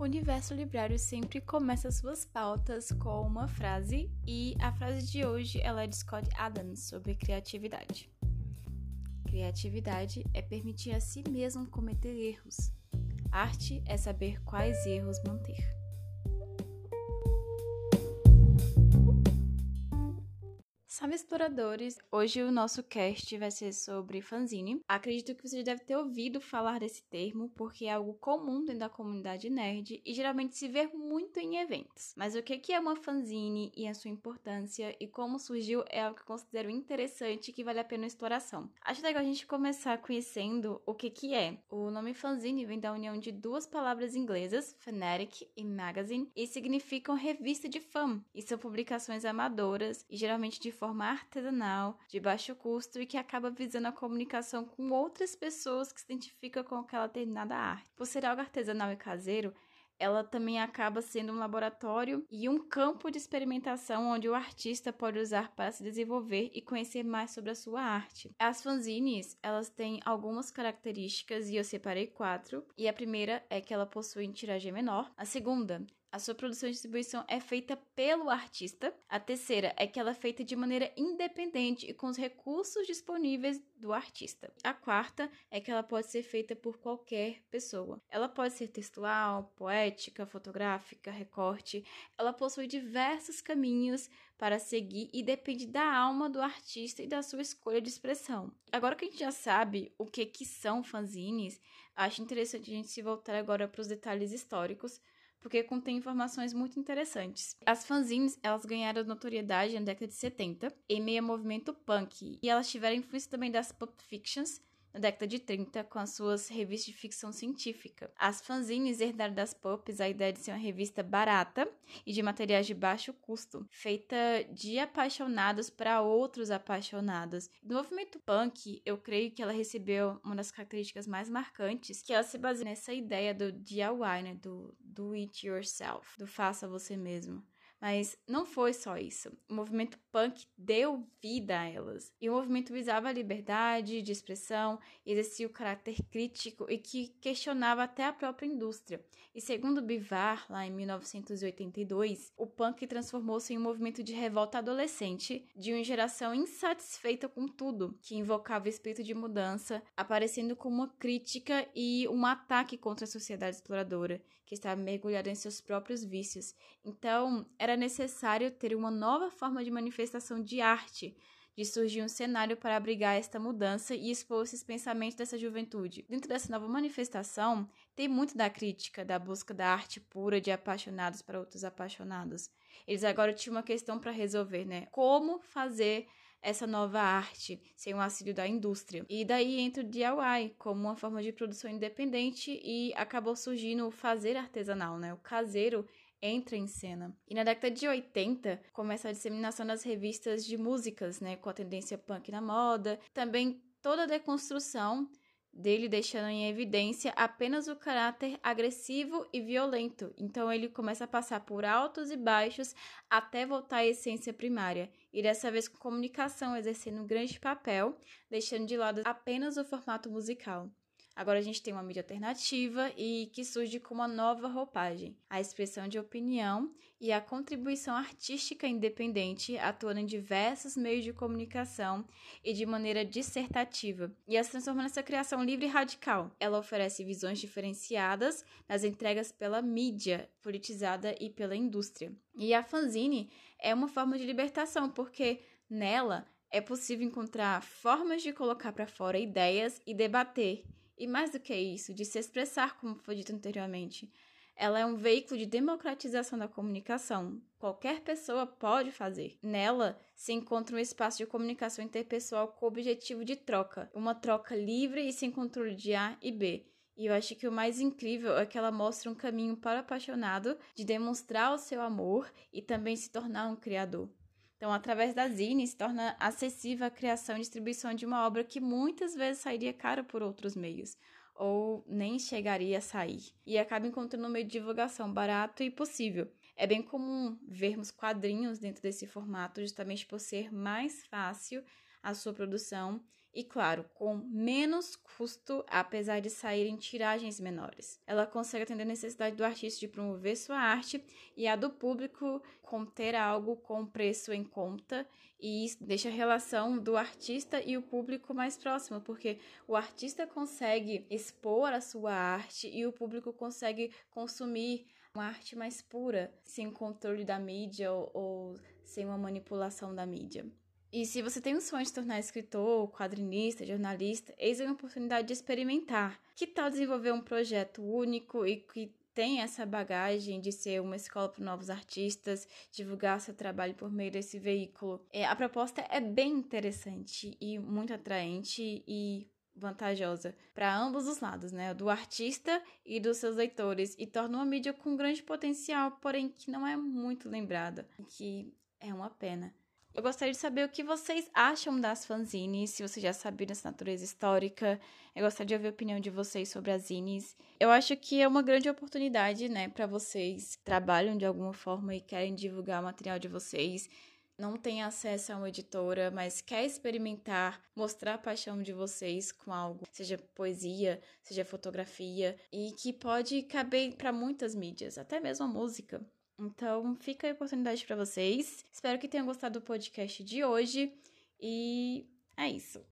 O Universo Literário sempre começa suas pautas com uma frase e a frase de hoje ela é de Scott Adams sobre criatividade. Criatividade é permitir a si mesmo cometer erros. Arte é saber quais erros manter. Salve exploradores! Hoje o nosso cast vai ser sobre fanzine. Acredito que você deve ter ouvido falar desse termo, porque é algo comum dentro da comunidade nerd e geralmente se vê muito em eventos. Mas o que é uma fanzine e a sua importância e como surgiu é algo que eu considero interessante e que vale a pena a exploração. Acho legal a gente começar conhecendo o que é. O nome fanzine vem da união de duas palavras inglesas, fanatic e magazine, e significam revista de fã, e são publicações amadoras e geralmente de forma forma artesanal, de baixo custo e que acaba visando a comunicação com outras pessoas que se identificam com aquela determinada arte. Por ser algo artesanal e caseiro, ela também acaba sendo um laboratório e um campo de experimentação onde o artista pode usar para se desenvolver e conhecer mais sobre a sua arte. As fanzines, elas têm algumas características e eu separei quatro. E a primeira é que ela possui tiragem menor. A segunda a sua produção e distribuição é feita pelo artista. A terceira é que ela é feita de maneira independente e com os recursos disponíveis do artista. A quarta é que ela pode ser feita por qualquer pessoa. Ela pode ser textual, poética, fotográfica, recorte. Ela possui diversos caminhos para seguir e depende da alma do artista e da sua escolha de expressão. Agora que a gente já sabe o que, que são fanzines, acho interessante a gente se voltar agora para os detalhes históricos porque contém informações muito interessantes. As fanzines, elas ganharam notoriedade na década de 70 em meio ao movimento punk, e elas tiveram influência também das pop fictions na década de 30 com as suas revistas de ficção científica. As fanzines herdaram das Pops a ideia de ser uma revista barata e de materiais de baixo custo, feita de apaixonados para outros apaixonados. No movimento punk, eu creio que ela recebeu uma das características mais marcantes, que ela se baseia nessa ideia do DIY, né, do do it yourself, do faça você mesmo. Mas não foi só isso. O movimento punk deu vida a elas. E o movimento visava a liberdade de expressão, exercia o caráter crítico e que questionava até a própria indústria. E segundo Bivar, lá em 1982, o punk transformou-se em um movimento de revolta adolescente de uma geração insatisfeita com tudo, que invocava o espírito de mudança, aparecendo como uma crítica e um ataque contra a sociedade exploradora, que estava mergulhada em seus próprios vícios. Então, era necessário ter uma nova forma de manifestação de arte de surgir um cenário para abrigar esta mudança e expor esses pensamentos dessa juventude. Dentro dessa nova manifestação, tem muito da crítica, da busca da arte pura de apaixonados para outros apaixonados. Eles agora tinham uma questão para resolver, né? Como fazer essa nova arte sem o auxílio da indústria. E daí entra o DIY como uma forma de produção independente e acabou surgindo o fazer artesanal, né? O caseiro entra em cena. E na década de 80 começa a disseminação das revistas de músicas, né, com a tendência punk na moda, também toda a deconstrução dele deixando em evidência apenas o caráter agressivo e violento. Então ele começa a passar por altos e baixos até voltar à essência primária, e dessa vez com comunicação exercendo um grande papel, deixando de lado apenas o formato musical. Agora a gente tem uma mídia alternativa e que surge com uma nova roupagem, a expressão de opinião e a contribuição artística independente, atuando em diversos meios de comunicação e de maneira dissertativa, e as transforma nessa criação livre e radical. Ela oferece visões diferenciadas nas entregas pela mídia politizada e pela indústria. E a fanzine é uma forma de libertação, porque nela é possível encontrar formas de colocar para fora ideias e debater e mais do que isso, de se expressar, como foi dito anteriormente. Ela é um veículo de democratização da comunicação. Qualquer pessoa pode fazer. Nela se encontra um espaço de comunicação interpessoal com o objetivo de troca, uma troca livre e sem controle de A e B. E eu acho que o mais incrível é que ela mostra um caminho para o apaixonado de demonstrar o seu amor e também se tornar um criador. Então, através da Zine, se torna acessível a criação e distribuição de uma obra que muitas vezes sairia caro por outros meios, ou nem chegaria a sair, e acaba encontrando um meio de divulgação barato e possível. É bem comum vermos quadrinhos dentro desse formato, justamente por ser mais fácil a sua produção e, claro, com menos custo, apesar de sair em tiragens menores. Ela consegue atender a necessidade do artista de promover sua arte e a do público conter algo com preço em conta, e isso deixa a relação do artista e o público mais próxima, porque o artista consegue expor a sua arte e o público consegue consumir uma arte mais pura, sem controle da mídia ou, ou sem uma manipulação da mídia. E se você tem um sonho de tornar escritor, quadrinista, jornalista, eis uma oportunidade de experimentar. Que tal desenvolver um projeto único e que tem essa bagagem de ser uma escola para novos artistas, divulgar seu trabalho por meio desse veículo? É, a proposta é bem interessante e muito atraente e vantajosa para ambos os lados, né? Do artista e dos seus leitores, e torna uma mídia com grande potencial, porém que não é muito lembrada, que é uma pena. Eu gostaria de saber o que vocês acham das fanzines, se vocês já sabiam dessa natureza histórica. Eu gostaria de ouvir a opinião de vocês sobre as zines. Eu acho que é uma grande oportunidade, né, para vocês que trabalham de alguma forma e querem divulgar o material de vocês. Não tem acesso a uma editora, mas quer experimentar, mostrar a paixão de vocês com algo, seja poesia, seja fotografia, e que pode caber para muitas mídias, até mesmo a música. Então, fica a oportunidade para vocês. Espero que tenham gostado do podcast de hoje e é isso.